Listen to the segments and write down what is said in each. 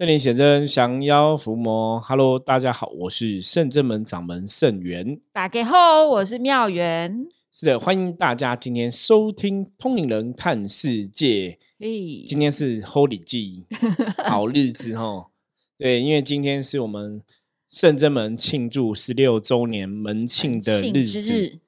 圣灵显真，降妖伏魔。Hello，大家好，我是圣真门掌门圣元。打给后，我是妙元。是的，欢迎大家今天收听《通灵人看世界》。嘿，今天是 Holy 季，好日子哦。对，因为今天是我们圣真门庆祝十六周年门庆的日子，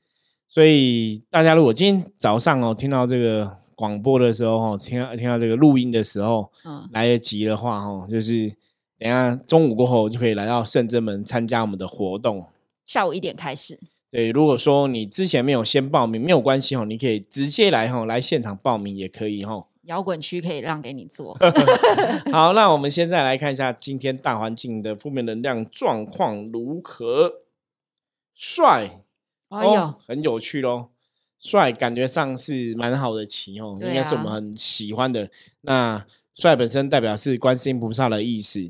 所以大家如果今天早上哦听到这个。广播的时候哈，听到听到这个录音的时候，嗯，来得及的话哈，就是等下中午过后就可以来到圣真门参加我们的活动。下午一点开始。对，如果说你之前没有先报名，没有关系哈，你可以直接来哈，来现场报名也可以哈。摇滚区可以让给你做。好，那我们现在来看一下今天大环境的负面能量状况如何？帅，哎呦，很有趣喽。帅感觉上是蛮好的棋哦，应该是我们很喜欢的。那帅本身代表是观世音菩萨的意思，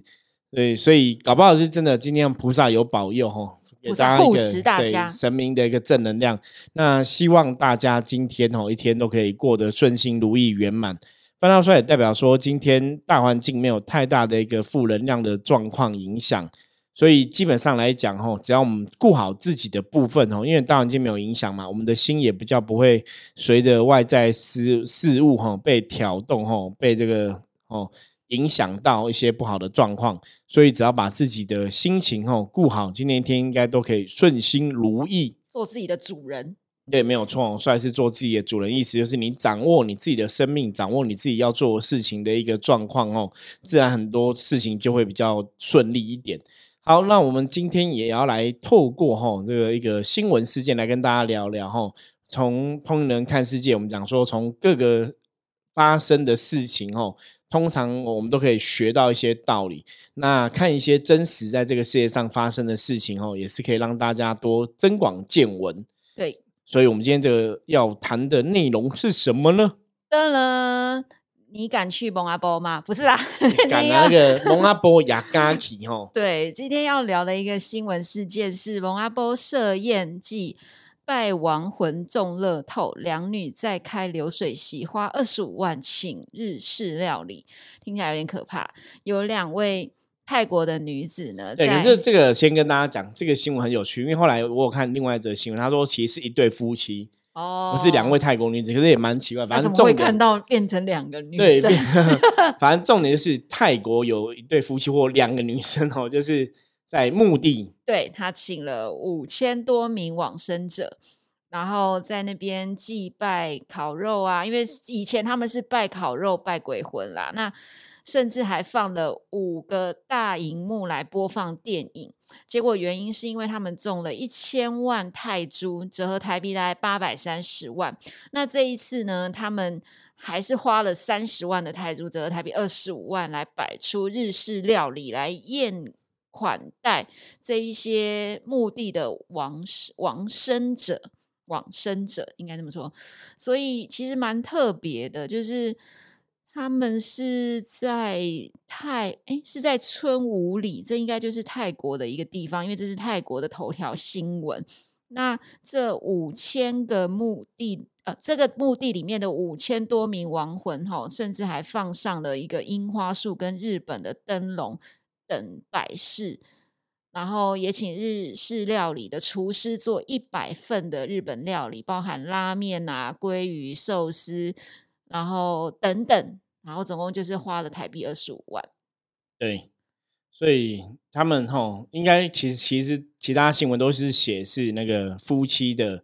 对，所以搞不好是真的。今天菩萨有保佑哈，给大家一个对神明的一个正能量。那希望大家今天哦一天都可以过得顺心如意圆满。翻到帅也代表说今天大环境没有太大的一个负能量的状况影响。所以基本上来讲，吼，只要我们顾好自己的部分，吼，因为大环境没有影响嘛，我们的心也比较不会随着外在事事物，吼，被挑动，吼，被这个，哦，影响到一些不好的状况。所以只要把自己的心情，吼，顾好，今天一天应该都可以顺心如意，做自己的主人。对，没有错，算是做自己的主人，意思就是你掌握你自己的生命，掌握你自己要做事情的一个状况，哦，自然很多事情就会比较顺利一点。好，那我们今天也要来透过哈这个一个新闻事件来跟大家聊聊哈。从通人看世界，我们讲说从各个发生的事情哦，通常我们都可以学到一些道理。那看一些真实在这个世界上发生的事情哦，也是可以让大家多增广见闻。对，所以我们今天这个要谈的内容是什么呢？噔了。你敢去蒙阿波吗？不是啦，敢那个 蒙阿波雅加奇吼。对，今天要聊的一个新闻事件是蒙阿波设宴祭拜亡魂中乐透，两女在开流水席，花二十五万请日式料理，听起来有点可怕。有两位泰国的女子呢，对，可是这个先跟大家讲，这个新闻很有趣，因为后来我有看另外一则新闻，他说其实是一对夫妻。哦，不是两位泰国女子，可是也蛮奇怪。反正会看到变成两个女生？对，反正重点就是泰国有一对夫妻或两个女生哦，就是在墓地。对他请了五千多名往生者，然后在那边祭拜烤肉啊，因为以前他们是拜烤肉、拜鬼魂啦。那甚至还放了五个大荧幕来播放电影。结果原因是因为他们中了一千万泰铢，折合台币大概八百三十万。那这一次呢，他们还是花了三十万的泰铢，折合台币二十五万，来摆出日式料理来宴款待这一些墓地的亡亡生者，往生者应该这么说。所以其实蛮特别的，就是。他们是在泰哎，是在春武里，这应该就是泰国的一个地方，因为这是泰国的头条新闻。那这五千个墓地，呃，这个墓地里面的五千多名亡魂，哈，甚至还放上了一个樱花树跟日本的灯笼等摆饰，然后也请日式料理的厨师做一百份的日本料理，包含拉面啊、鲑鱼寿司。然后等等，然后总共就是花了台币二十五万。对，所以他们吼应该其实其实其他新闻都是写是那个夫妻的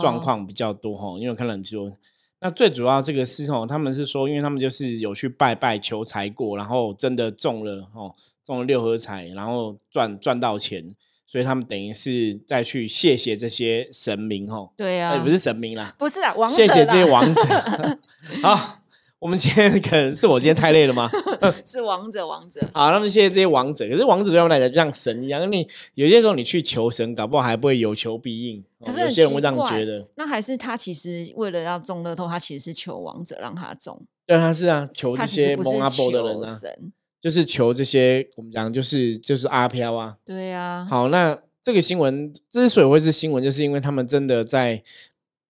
状况比较多吼，因为我看了很多。那最主要这个是吼，他们是说，因为他们就是有去拜拜求财过，然后真的中了吼，中了六合彩，然后赚赚到钱，所以他们等于是再去谢谢这些神明吼。对啊，不是神明啦，不是啊，王谢谢这些王者。好，我们今天可能是我今天太累了吗？是王者，王者。好，那么谢谢这些王者。可是王者对他们来讲就像神一样，你有些时候你去求神，搞不好还不会有求必应。可是有些人会这样觉得。那还是他其实为了要中乐透，他其实是求王者让他中。对，他是啊，求这些蒙阿波的人啊，就是求这些我们讲就是就是阿飘啊。对啊。好，那这个新闻之所以会是新闻，就是因为他们真的在。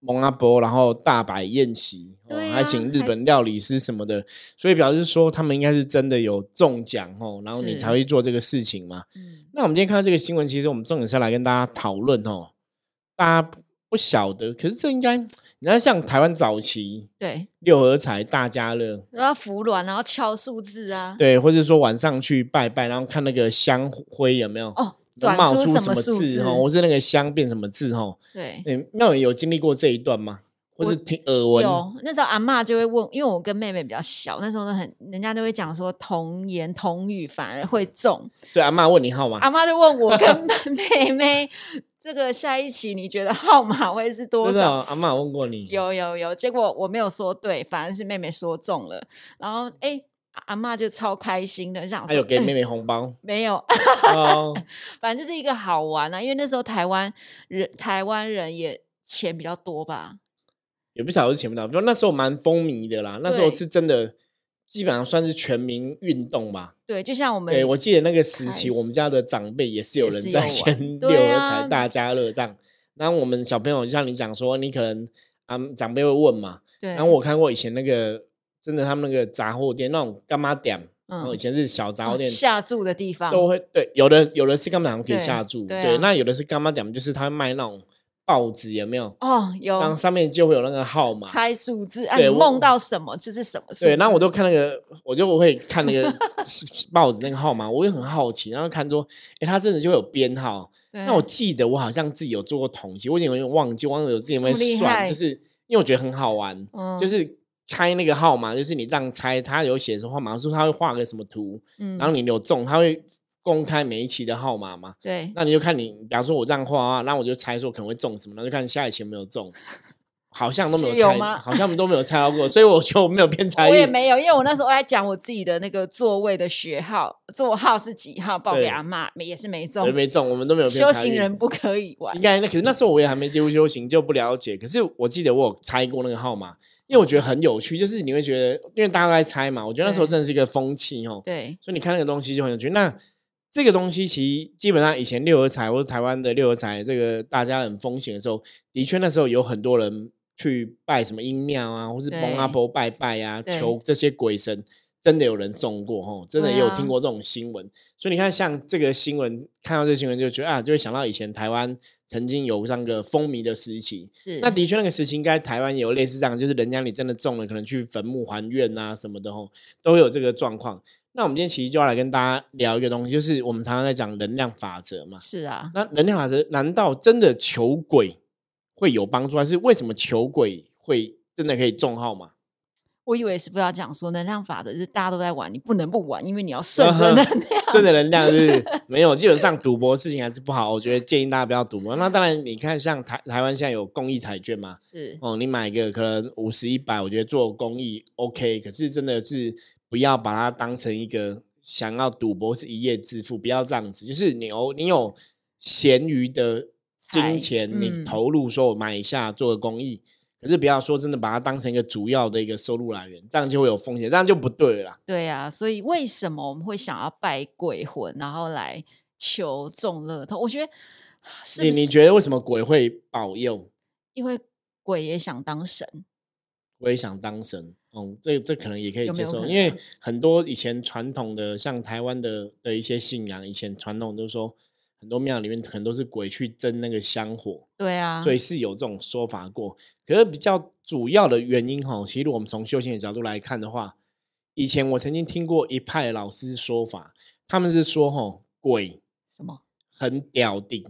蒙阿波，然后大摆宴席，哦对啊还请日本料理师什么的，所以表示说他们应该是真的有中奖哦，然后你才会做这个事情嘛。嗯，那我们今天看到这个新闻，其实我们重点是要来跟大家讨论哦，大家不晓得，可是这应该，你看像台湾早期对，六合彩、大家乐，然后服软，然后敲数字啊，对，或者说晚上去拜拜，然后看那个香灰有没有哦，冒出什么字字哦，或是那个香变什么字哦。对。对，庙宇有经历过这一段吗？或我是听耳闻？有那时候阿嬷就会问，因为我跟妹妹比较小，那时候都很，人家都会讲说童言童语反而会中。所以阿妈问你号码，阿妈就问我跟 妹妹，这个下一期你觉得号码会是多少？阿妈有问过你？有有有，结果我没有说对，反而是妹妹说中了。然后哎，阿妈就超开心的，想还有给妹妹红包没有，哦，反正就是一个好玩啊。因为那时候台湾人台湾人也钱比较多吧，也不晓得是钱不到，就那时候蛮风靡的啦。那时候是真的，基本上算是全民运动吧。对，就像我们对，我记得那个时期，我们家的长辈也是有人在玩 六合啊彩、大家乐这样。然后我们小朋友就像你讲说，你可能啊长辈会问嘛。对，然后我看过以前那个真的他们那个杂货店那种干妈店，然后以嗯前是小杂货哦店，下注的地方都会对，有的有的是干嘛可以下注，对啊那有的是干妈点，就是他会卖那种报纸，有没有？哦，有然后上面就会有那个号码。猜数字啊，你梦到什么就是什么数。对，然后我就看那个，我就会看那个报纸那个号码，我也很好奇，然后看说，哎，它真的就会有编号。那我记得我好像自己有做过统计，我已经有点忘记，忘了我自己有没有这么厉算，就是因为我觉得很好玩，嗯就是猜那个号码，就是你这样猜，他有写什么号码，说他会画个什么图，嗯然后你有中，他会公开每一期的号码嘛。对那你就看你，比方说我这样画啊，那我就猜说可能会中什么，然后就看下一期有没有中，好像都没有猜，好像都没有猜到过，所以我就没有偏 猜。我也没有，因为我那时候在讲我自己的那个座位的学号，座号是几号，报给阿妈，也是没中。没中，我们都没有偏修。行人不可以玩应。该那可是那时候我也还没接触修行，就不了解。可是我记得我有猜过那个号码，因为我觉得很有趣，就是你会觉得，因为大家都在猜嘛，我觉得那时候真的是一个风气哦。对所以你看那个东西就很有趣。那这个东西其实基本上以前六合彩或者台湾的六合彩这个大家很风行的时候，的确那时候有很多人去拜什么阴庙啊，或是崩阿婆拜拜啊，求这些鬼神。真的有人中过吼，真的也有听过这种新闻，所以你看，像这个新闻，看到这个新闻就觉得啊，就会想到以前台湾曾经有这样个风靡的时期，是那的确，那个时期应该台湾也有类似这样，就是人家你真的中了，可能去坟墓还愿啊什么的吼，都会有这个状况。那我们今天其实就要来跟大家聊一个东西，就是我们常常在讲能量法则嘛。是啊，那能量法则难道真的求鬼会有帮助，还是为什么球鬼会真的可以中号码？我以为是不要讲说能量法则，就是大家都在玩，你不能不玩，因为你要顺着能量。顺着能量是没有，基本上赌博事情还是不好。我觉得建议大家不要赌博。那当然，你看像台台湾现在有公益彩券嘛，是哦，你买个可能五十一百，我觉得做公益 OK，可是真的是不要把它当成一个想要赌博是一夜致富，不要这样子。就是你有你有闲余的财金钱，你嗯投入说我买一下做个公益，可是不要说真的把它当成一个主要的一个收入来源，这样就会有风险，这样就不对了啦。对啊，所以为什么我们会想要拜鬼魂，然后来求中乐透？我觉得是你你觉得为什么鬼会保佑？因为鬼也想当神，我也想当神，嗯，这这可能也可以接受，有有因为啊很多以前传统的像台湾的的一些信仰，以前传统都说很多庙里面可能都是鬼去争那个香火，对啊，所以是有这种说法过。可是比较主要的原因哈，其实我们从修行的角度来看的话，以前我曾经听过一派老师说法，他们是说哈鬼什么很屌定，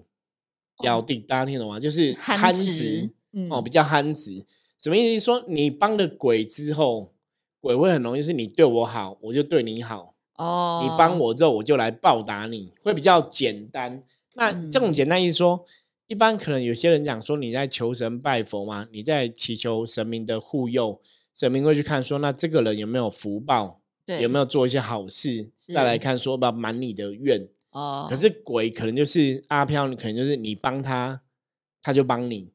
屌哦定，大家听懂吗？就是憨憨直直。嗯哦，比较憨直，什么意思？说你帮了鬼之后，鬼会很容易是你对我好，我就对你好；哦，你帮我之后，我就来报答你，会比较简单。那这种嗯简单意思说，一般可能有些人讲说你在求神拜佛嘛，你在祈求神明的护佑，神明会去看说，那这个人有没有福报，对有没有做一些好事，再来看说要不满你的愿。哦，可是鬼可能就是阿飘，你可能就是你帮他，他就帮你。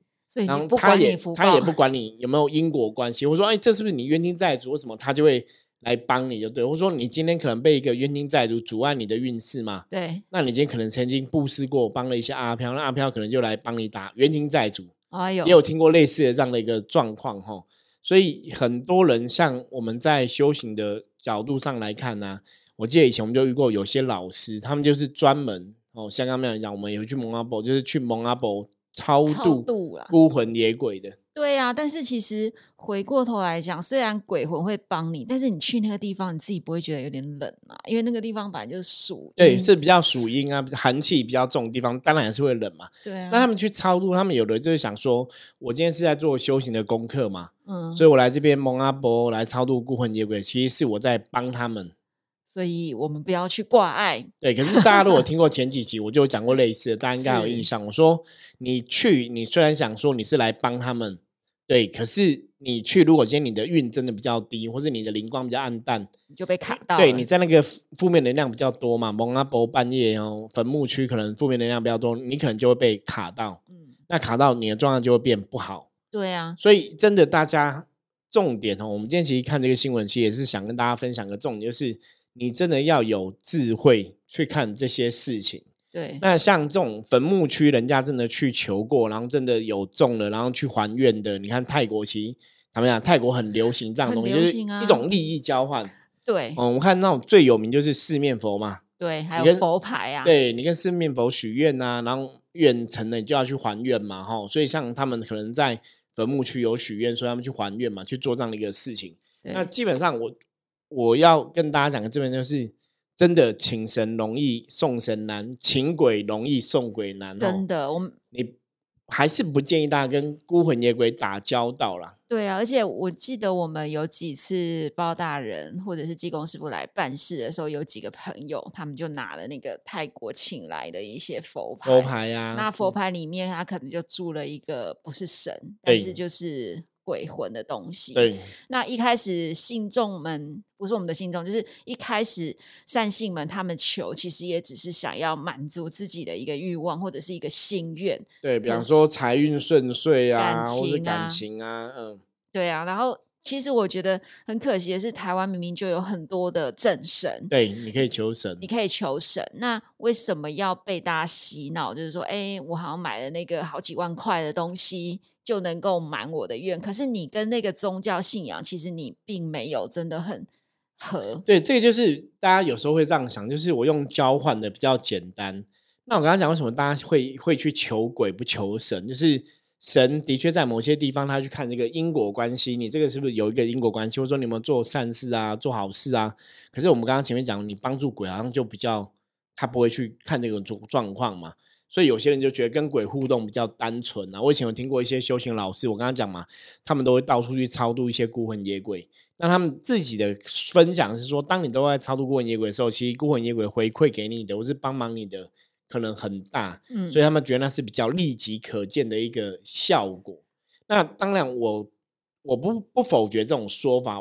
然后他也他也不管你有没有因果关系，我说哎，这是不是你冤亲债主？为什么他就会来帮你就对？或者说你今天可能被一个冤亲债主阻碍你的运势嘛？对那你今天可能曾经布施过，帮了一下阿飘，那阿飘可能就来帮你打冤亲债主，哎呦，也有听过类似的这样的一个状况哈。所以很多人像我们在修行的角度上来看呢，我记得以前我们就遇过有些老师，他们就是专门哦，像刚刚讲，我们有去蒙阿波，就是去蒙阿波超度孤魂野鬼的。对呀，但是其实回过头来讲，虽然鬼魂会帮你，但是你去那个地方，你自己不会觉得有点冷啊？因为那个地方本来就是属对，是比较属阴啊，寒气比较重的地方，当然也是会冷嘛。对啊。那他们去超度，他们有的就是想说，我今天是在做修行的功课嘛，嗯，所以我来这边蒙阿波来超度孤魂野鬼，其实是我在帮他们。所以我们不要去挂碍。对，可是大家如果 听过前几集，我就讲过类似的，大家应该有印象。我说你去，你虽然想说你是来帮他们。对，可是你去，如果今天你的运真的比较低，或是你的灵光比较暗淡，你就被卡到。对，你在那个负面能量比较多嘛，蒙阿伯半夜哦，坟墓区可能负面能量比较多，你可能就会被卡到。嗯，那卡到你的状态就会变不好。对啊，所以真的，大家重点哦，我们今天其实看这个新闻，其实也是想跟大家分享个重点，就是你真的要有智慧去看这些事情。对，那像这种坟墓区，人家真的去求过，然后真的有中了，然后去还愿的。你看泰国其实怎么样？泰国很流行这样东西，就是一种利益交换。对，嗯，我看那种最有名就是四面佛嘛。对，还有佛牌啊。对你跟四面佛许愿啊，然后愿成了，你就要去还愿嘛，哈。所以像他们可能在坟墓区有许愿，所以他们去还愿嘛，去做这样的一个事情。那基本上，我我要跟大家讲的这边就是。真的请神容易送神难，请鬼容易送鬼难。真的，我们你还是不建议大家跟孤魂野鬼打交道啦。对啊，而且我记得我们有几次包大人或者是济公师傅来办事的时候，有几个朋友他们就拿了那个泰国请来的一些佛牌，佛牌呀。那佛牌里面他可能就住了一个不是神，但是就是。鬼魂的东西。对，那一开始信众们不是我们的信众，就是一开始善信们他们求，其实也只是想要满足自己的一个欲望或者是一个心愿。对，比方说财运顺遂啊，或者感情啊，嗯，对啊。然后其实我觉得很可惜的是，台湾明明就有很多的正神，对，你可以求神，你可以求神。那为什么要被大家洗脑？就是说，哎，我好像买了那个好几万块的东西。就能够满我的愿，可是你跟那个宗教信仰，其实你并没有真的很合。对，这个就是大家有时候会这样想，就是我用交换的比较简单。那我刚刚讲为什么大家会会去求鬼不求神，就是神的确在某些地方他去看这个因果关系，你这个是不是有一个因果关系，或者说你有没有做善事啊，做好事啊？可是我们刚刚前面讲，你帮助鬼好像就比较他不会去看这个状状况嘛。所以有些人就觉得跟鬼互动比较单纯啊。我以前有听过一些修行老师，我刚刚讲嘛，他们都会到处去超度一些孤魂野鬼。那他们自己的分享是说，当你都在超度孤魂野鬼的时候，其实孤魂野鬼回馈给你的，或是帮忙你的，可能很大。嗯，所以他们觉得那是比较立即可见的一个效果。那当然，我我不不否决这种说法。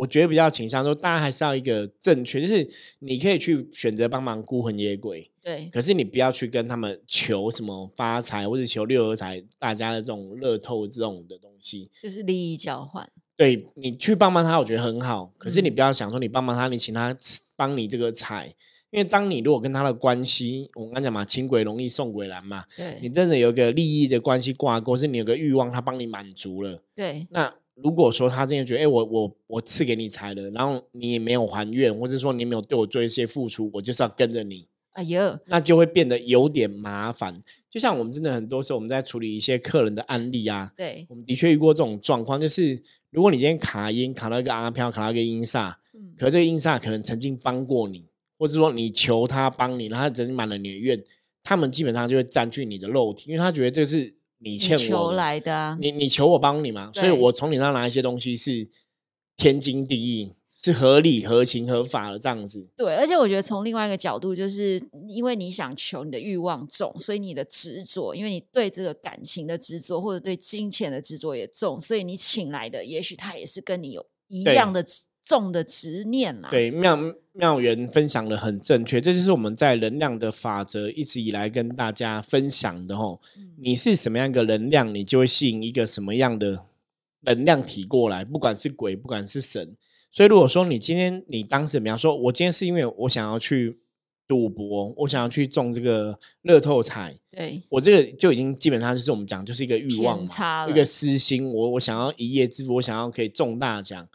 我觉得比较倾向说，大家还是要一个正确，就是你可以去选择帮忙孤魂野鬼，对。可是你不要去跟他们求什么发财或者求六合彩，大家的这种乐透这种的东西，就是利益交换。对你去帮帮他，我觉得很好。可是你不要想说你帮帮他，你请他帮你这个财，因为当你如果跟他的关系，我刚讲嘛，请鬼容易送鬼难嘛。对。你真的有个利益的关系挂钩，是你有个欲望，他帮你满足了。对。那。如果说他真的觉得，哎，我我我赐给你财了，然后你也没有还愿，或者说你没有对我做一些付出，我就是要跟着你，哎呦，那就会变得有点麻烦。就像我们真的很多时候我们在处理一些客人的案例啊，对，我们的确遇过这种状况，就是如果你今天卡音卡到一个阿飘，卡到一个音煞，嗯，可这个音煞可能曾经帮过你，或者说你求他帮你，然后他曾经满了你的愿，他们基本上就会占据你的肉体，因为他觉得这是。你欠我来的，你你求我帮你嘛，所以我从你那拿一些东西是天经地义，是合理、合情、合法的这样子。对，而且我觉得从另外一个角度，就是因为你想求，你的欲望重，所以你的执着，因为你对这个感情的执着，或者对金钱的执着也重，所以你请来的，也许他也是跟你有一样的。重的执念啦，对妙妙缘分享的很正确，这就是我们在能量的法则一直以来跟大家分享的吼。你是什么样一个能量，你就会吸引一个什么样的能量体过来，不管是鬼，不管是神。所以如果说你今天你当时，比方说，我今天是因为我想要去赌博，我想要去中这个乐透彩，对，我这个就已经基本上就是我们讲就是一个欲望一个私心。我我想要一夜致富，我想要可以中大奖，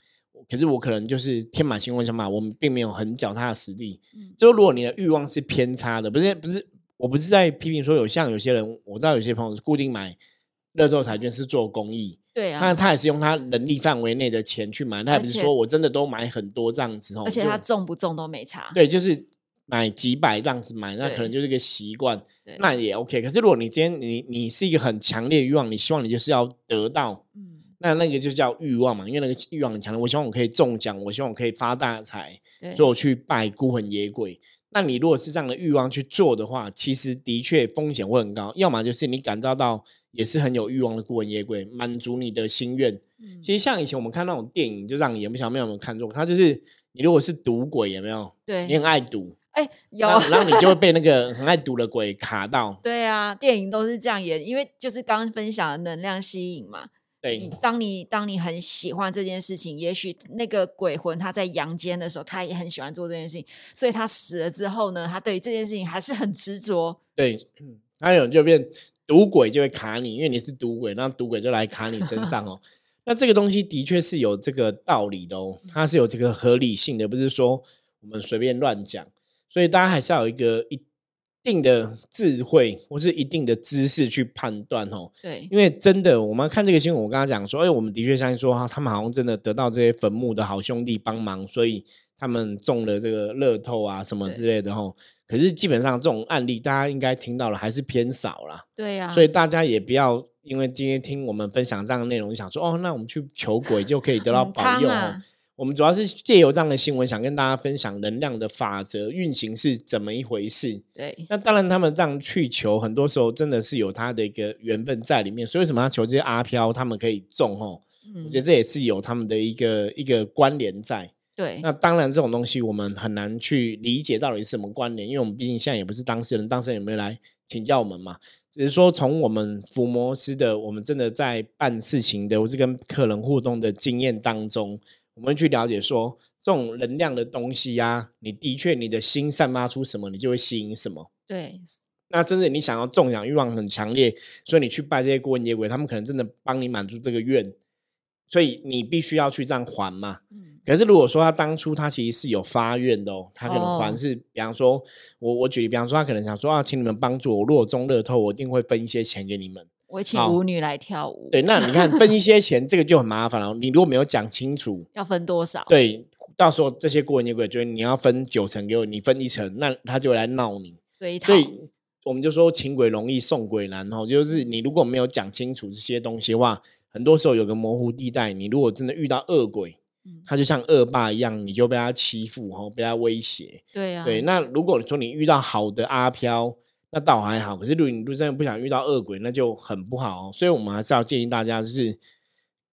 可是我可能就是天马行空想法，我们并没有很脚踏实地。嗯就如果你的欲望是偏差的，不是不是，我不是在批评说有像有些人，我知道有些朋友是固定买乐透彩券是做公益，对啊，但他也是用他能力范围内的钱去买，他也不是说我真的都买很多这样子哦。就而且他中不中都没差。对，就是买几百这样子买，那可能就是一个习惯，对那也 OK。可是如果你今天你你是一个很强烈的欲望，你希望你就是要得到，嗯，那那个就叫欲望嘛，因为那个欲望很强烈。我希望我可以中奖，我希望我可以发大财，所以我去拜孤魂野鬼。那你如果是这样的欲望去做的话，其实的确风险会很高。要么就是你感召到也是很有欲望的孤魂野鬼，满足你的心愿。嗯其实像以前我们看那种电影，就让你演，不晓得没有没有看过？它就是你如果是赌鬼，有没有？对你，很爱赌，哎，有然后然后你就会被那个很爱赌的鬼卡到。对啊，电影都是这样演，因为就是刚刚分享的能量吸引嘛。你对当你当你很喜欢这件事情，也许那个鬼魂他在阳间的时候，他也很喜欢做这件事情，所以他死了之后呢，他对这件事情还是很执着。对，嗯还有就变赌鬼就会卡你，因为你是赌鬼，那赌鬼就来卡你身上哦。那这个东西的确是有这个道理的哦，它是有这个合理性的，不是说我们随便乱讲。所以大家还是要有一个一定的智慧或是一定的知识去判断哦。对，因为真的，我们看这个新闻，我刚刚讲说，哎，我们的确相信说，哈他们好像真的得到这些坟墓的好兄弟帮忙，所以他们中了这个乐透啊什么之类的吼。可是基本上这种案例，大家应该听到了还是偏少啦，对呀、所以大家也不要因为今天听我们分享这样的内容，就想说哦，那我们去求鬼就可以得到嗯保佑哦。我们主要是借由这样的新闻，想跟大家分享能量的法则运行是怎么一回事。对，那当然，他们这样去求，很多时候真的是有他的一个缘分在里面。所以为什么要求这些阿飘，他们可以中哦？我嗯觉得这也是有他们的一个一个关联在。对，那当然，这种东西我们很难去理解到底是什么关联，因为我们毕竟现在也不是当事人，当事人也没有来请教我们嘛。只是说从我们伏魔师的，我们真的在办事情的，或是跟客人互动的经验当中，我们去了解说，这种能量的东西呀、你的确你的心散发出什么，你就会吸引什么。对，那甚至你想要中奖欲望很强烈，所以你去拜这些孤魂野鬼，他们可能真的帮你满足这个愿，所以你必须要去这样还嘛。嗯，可是如果说他当初他其实是有发愿的哦，他可能还哦是，比方说我我举例，比方说他可能想说啊，请你们帮助我，如果中乐透，我一定会分一些钱给你们。我请舞女来跳舞，对，那你看分一些钱，这个就很麻烦了。你如果没有讲清楚，要分多少？，对，到时候这些孤魂野鬼觉得你要分九成给我，你分一成，那他就会来闹你。所以所以我们就说请鬼容易送鬼难哦，就是你如果没有讲清楚这些东西的话，很多时候有个模糊地带。你如果真的遇到恶鬼，嗯他就像恶霸一样，你就被他欺负哦，被他威胁。对啊，对，那如果说你遇到好的阿飘，那倒还好。可是如果你如果真的不想遇到恶鬼，那就很不好哦。所以我们还是要建议大家，就是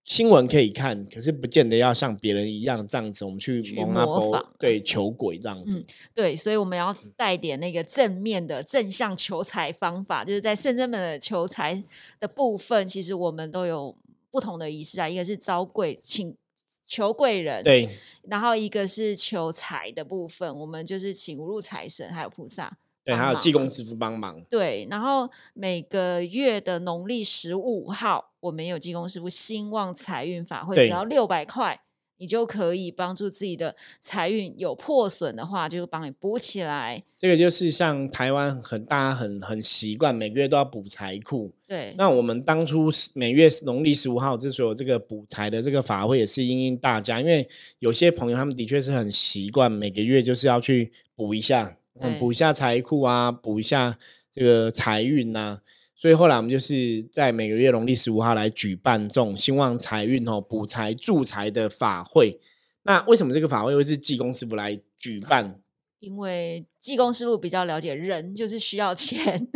新闻可以看，可是不见得要像别人一样这样子，我们去去蒙阿波模仿对求鬼这样子。嗯对，所以我们要带点那个正面的正向求财方法，就是在圣真门的求财的部分，其实我们都有不同的仪式啊，一个是招贵请求贵人，，对然后一个是求财的部分，我们就是请五路财神还有菩萨。对，帮还有济公师傅帮忙。对，然后每个月的农历十五号，我们有济公师傅兴旺财运法会，只要六百块，你就可以帮助自己的财运有破损的话，就帮你补起来。这个就是像台湾很大家很很习惯，每个月都要补财库。对，那我们当初是每月农历十五号之所以有这个补财的这个法会，也是因应大家，因为有些朋友他们的确是很习惯每个月就是要去补一下，嗯，对补一下财库啊，补一下这个财运呐。所以后来我们就是在每个月农历十五号来举办这种兴旺财运哦、补财助财的法会。那为什么这个法会会是济公师傅来举办？因为济公师傅比较了解人，就是需要钱。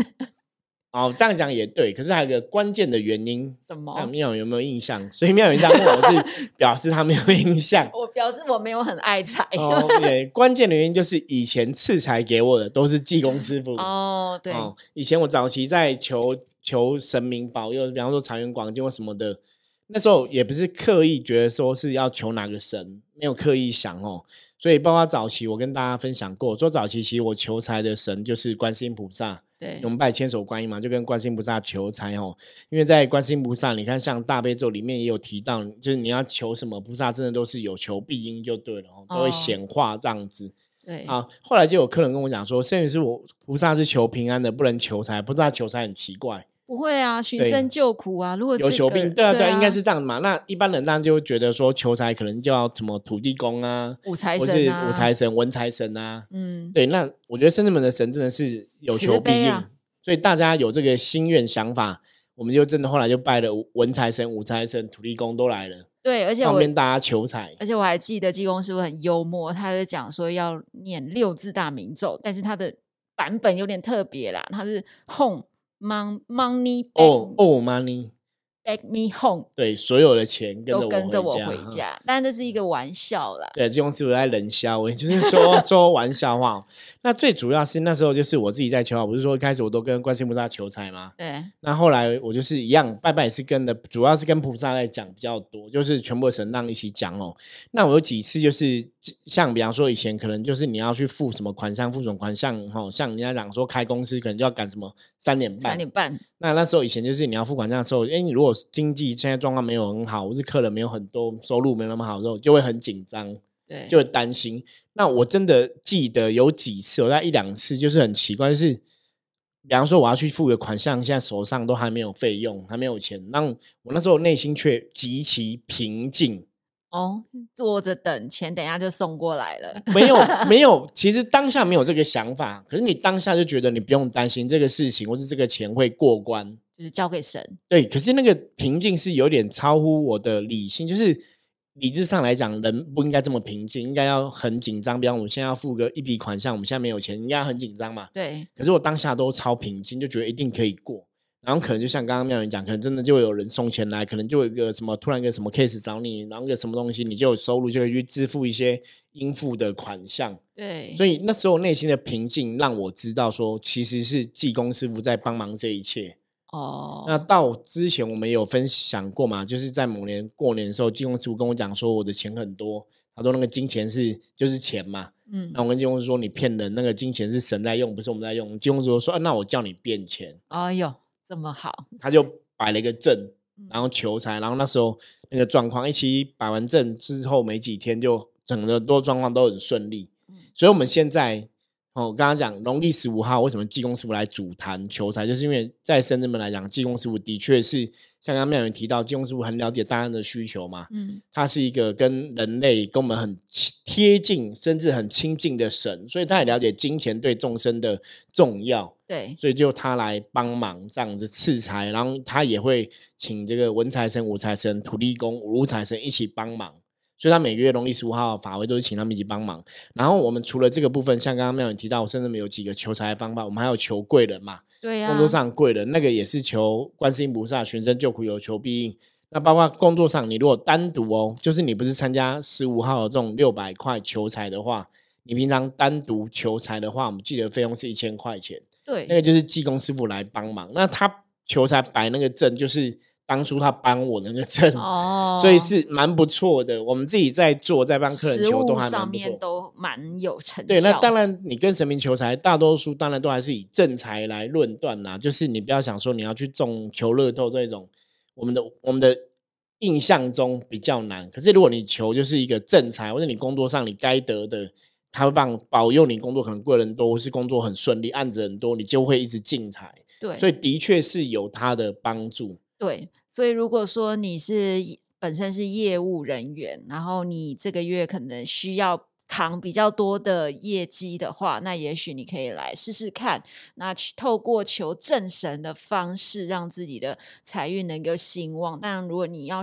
哦，这样讲也对，可是还有一个关键的原因，什么那？妙有没有印象？所以妙有这样问我是 表示他没有印象。我表示我没有很爱财。哦，对，关键的原因就是以前赐财给我的都是济公师傅。哦，对，哦，以前我早期在求求神明保佑，比方说财源广进或什么的，那时候也不是刻意觉得说是要求哪个神，没有刻意想哦。所以包括早期我跟大家分享过，说早期其实我求财的神就是观世音菩萨，对我，们拜千手观音嘛，就跟观世音菩萨求财哦。因为在观世音菩萨，你看像大悲咒里面也有提到，就是你要求什么，菩萨真的都是有求必应就对了哦，都会哦显化这样子。对，啊，后来就有客人跟我讲说，甚至是我菩萨是求平安的，不能求财，菩萨求财很奇怪。不会啊，寻对声救苦啊。如果这个有求必对啊，对啊，应该啊是这样的嘛。那一般人当然就会觉得说，求财可能就要什么土地公啊，五财神啊，五财神、文财神啊。嗯，对，那我觉得深圳门的神真的是有求必应，啊所以大家有这个心愿想法，我们就真的后来就拜了文财神、五财神、土地公都来了，对，而且我方便大家求财。而且我还记得济公师傅很幽默，他就讲说要念六字大明咒，但是他的版本有点特别啦，他是 home mon money back, 哦，money，back me home，对，所有的钱跟着都跟着我回家回家，但这是一个玩笑啦。对，这种是我在冷笑，我就是说 说玩笑话。那最主要是那时候就是我自己在求啊，不是说一开始我都跟观世音菩萨求财吗？对，那后来我就是一样，拜拜也是跟的，主要是跟菩萨在讲比较多，就是全部的神让一起讲哦。那我有几次就是像比方说以前可能就是你要去付什么款项，付什么款项哦，像人家讲说开公司可能就要赶什么三点半三，点半，那那时候以前就是你要付款项的时候，哎，你如果经济现在状况没有很好，我是客人没有很多，收入没那么好的时候，就会很紧张。对，就会担心。那我真的记得有几次，我在一两次，就是很奇怪，就是比方说我要去付个款项，现在手上都还没有费用，还没有钱，那我那时候内心却极其平静，哦，坐着等钱，等一下就送过来了。没有没有，其实当下没有这个想法，可是你当下就觉得你不用担心这个事情，或是这个钱会过关。就是交给神，对，可是那个平静是有点超乎我的理性，就是理智上来讲，人不应该这么平静，应该要很紧张。比方我们现在要付个一笔款项，我们现在没有钱，应该很紧张嘛。对，可是我当下都超平静，就觉得一定可以过。然后可能就像刚刚妙云讲，可能真的就会有人送钱来，可能就有一个什么突然一个什么 case 找你，然后一个什么东西，你就有收入，就可以去支付一些应付的款项。对，所以那时候内心的平静让我知道说，其实是济公师傅在帮忙这一切。哦，那到之前我们有分享过嘛，就是在某年过年的时候，济公师傅跟我讲说我的钱很多，他说那个金钱是就是钱嘛。嗯那，我跟济公师说你骗人，那个金钱是神在用，不是我们在用。济公师傅说、啊那我叫你变钱，哎呦，这么好，他就摆了一个阵，嗯然后求财，然后那时候那个状况一起摆完阵之后没几天，就整个多状况都很顺利。嗯所以我们现在哦，刚刚讲农历十五号为什么济公师傅来主坛求财，就是因为在深圳们来讲，济公师傅的确是像刚刚妙云提到，济公师傅很了解大家的需求嘛，嗯，他是一个跟人类跟我们很贴近，甚至很亲近的神，所以他也了解金钱对众生的重要。对，所以就他来帮忙这样子赐财，然后他也会请这个文财神、武财神、土地公、五路财神一起帮忙。所以他每个月农历十五号法会都是请他们一起帮忙。然后我们除了这个部分，像刚刚妙远提到，甚至没有几个求财的方法，我们还有求贵人嘛，对呀、工作上贵人那个也是求观世音菩萨寻声救苦，有求必应。那包括工作上，你如果单独哦，就是你不是参加十五号的这种六百块求财的话，你平常单独求财的话，我们记得费用是一千块钱。对，那个就是技工师傅来帮忙。那他求财摆那个阵，就是当初他帮我的那个阵，哦，所以是蛮不错的。我们自己在做，在帮客人求，都还蛮不错。面都蛮有成效。对，那当然，你跟神明求财，大多数当然都还是以正财来论断啦。就是你不要想说你要去中求乐透这种，我们的我们的印象中比较难。可是如果你求就是一个正财，或者你工作上你该得的，他会帮保佑你工作可能贵人多，或是工作很顺利，案子很多，你就会一直进财。对，所以的确是有他的帮助。对，所以如果说你是本身是业务人员，然后你这个月可能需要扛比较多的业绩的话，那也许你可以来试试看，那透过求正神的方式，让自己的财运能够兴旺。当然，如果你要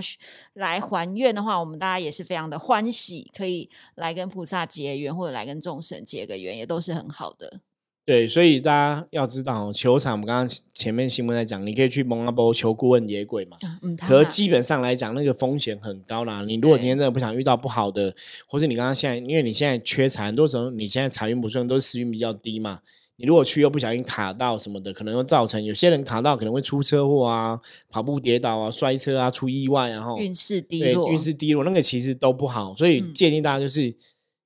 来还愿的话，我们大家也是非常的欢喜，可以来跟菩萨结缘，或者来跟众神结个缘，也都是很好的。对，所以大家要知道哦，球场我们刚刚前面新闻在讲，你可以去蒙阿波求顾问野鬼嘛。嗯，可基本上来讲，那个风险很高啦。你如果今天真的不想遇到不好的，或是你刚刚现在，因为你现在缺财，很多时候你现在财运不顺，都是时运比较低嘛。你你如果去又不小心卡到什么的，可能会造成有些人卡到可能会出车祸啊、跑步跌倒啊、摔车啊、出意外，然后运势低对落，运势低落，那个其实都不好。所以嗯建议大家就是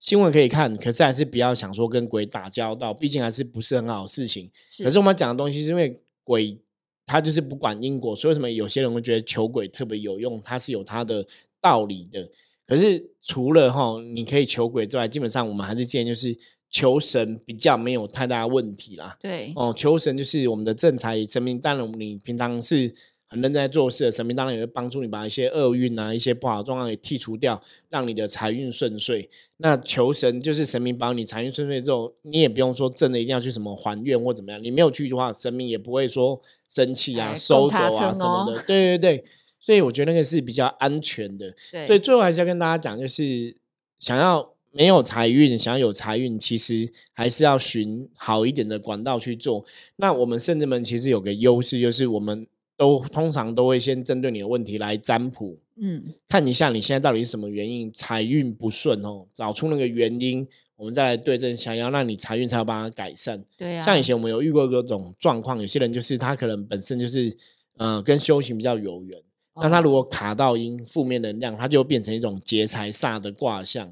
新闻可以看，可是还是不要想说跟鬼打交道，毕竟还是不是很好的事情。是可是我们讲的东西是因为鬼，他就是不管因果，所以为什么有些人会觉得求鬼特别有用，它是有它的道理的。可是除了哈，你可以求鬼之外，基本上我们还是建议就是求神比较没有太大的问题啦。对，哦，求神就是我们的正财神明，当然你平常是很认真在做事的神明，当然也会帮助你把一些厄运啊、一些不好的状况给剔除掉，让你的财运顺遂。那求神就是神明帮你财运顺遂之后，你也不用说真的一定要去什么还愿或怎么样，你没有去的话，神明也不会说生气啊、哎收走啊什么的。对对对，所以我觉得那个是比较安全的。所以最后还是要跟大家讲，就是想要没有财运，想要有财运，其实还是要寻好一点的管道去做。那我们圣人们其实有个优势，就是我们都通常都会先针对你的问题来占卜，嗯，看一下你现在到底是什么原因财运不顺哦，找出那个原因，我们再来对症下药，让你财运才有办法改善。对啊，像以前我们有遇过各种状况，有些人就是他可能本身就是呃跟修行比较有缘，那他如果卡到阴负面能量，他就会变成一种劫财煞的卦象。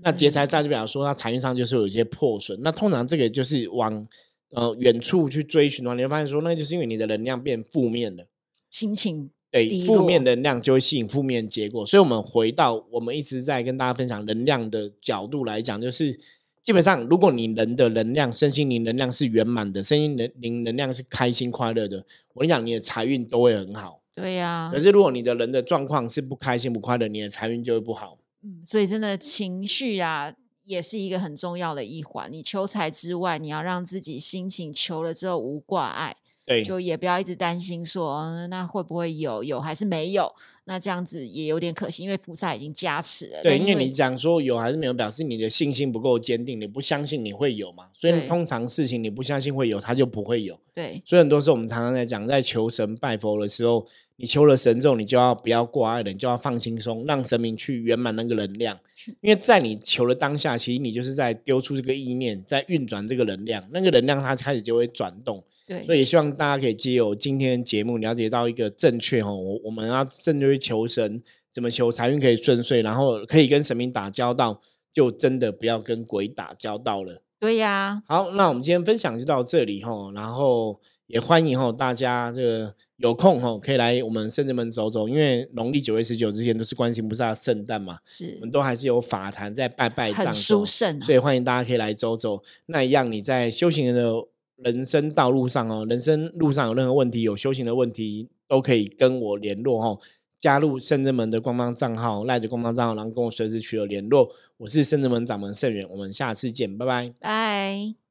那劫财煞就表示说，他财运上就是有一些破损。那通常这个就是往呃远处去追寻的话，你会发现说，那就是因为你的能量变负面了。心情对，低负面能量就会吸引负面结果。所以，我们回到我们一直在跟大家分享能量的角度来讲，就是基本上，如果你人的能量、身心灵能量是圆满的，身心灵灵能量是开心快乐的，我跟你讲，你的财运都会很好。对呀、可是，如果你的人的状况是不开心、不快乐，你的财运就会不好。嗯，所以真的情绪啊，也是一个很重要的一环。你求财之外，你要让自己心情求了之后无挂碍，对，就也不要一直担心说，哦那会不会有有还是没有？那这样子也有点可惜，因为菩萨已经加持了。对，但因为你讲说有还是没有，表示你的信心不够坚定，你不相信你会有嘛。所以通常事情你不相信会有，它就不会有。对所以很多时候我们常常在讲，在求神拜佛的时候，你求了神之后，你就要不要挂碍了，你就要放轻松，让神明去圆满那个能量。因为在你求的当下，其实你就是在丢出这个意念，在运转这个能量，那个能量它开始就会转动。对，所以也希望大家可以借由今天节目了解到一个正确哦，我我们要正确去求神，怎么求财运可以顺遂，然后可以跟神明打交道，就真的不要跟鬼打交道了。对呀、好，那我们今天分享就到这里哈，然后也欢迎哈大家这个有空哈可以来我们圣人门走走，因为农历九月十九之前都是观世音菩萨圣诞嘛，是我们都还是有法坛在拜拜很葬寿，殊胜、啊。所以欢迎大家可以来走走。那一样你在修行的人生道路上哦，人生路上有任何问题，有修行的问题，都可以跟我联络哦。加入圣人门的官方账号，赖着官方账号，然后跟我随时取得联络。我是圣人门掌门盛元，我们下次见，拜拜。拜。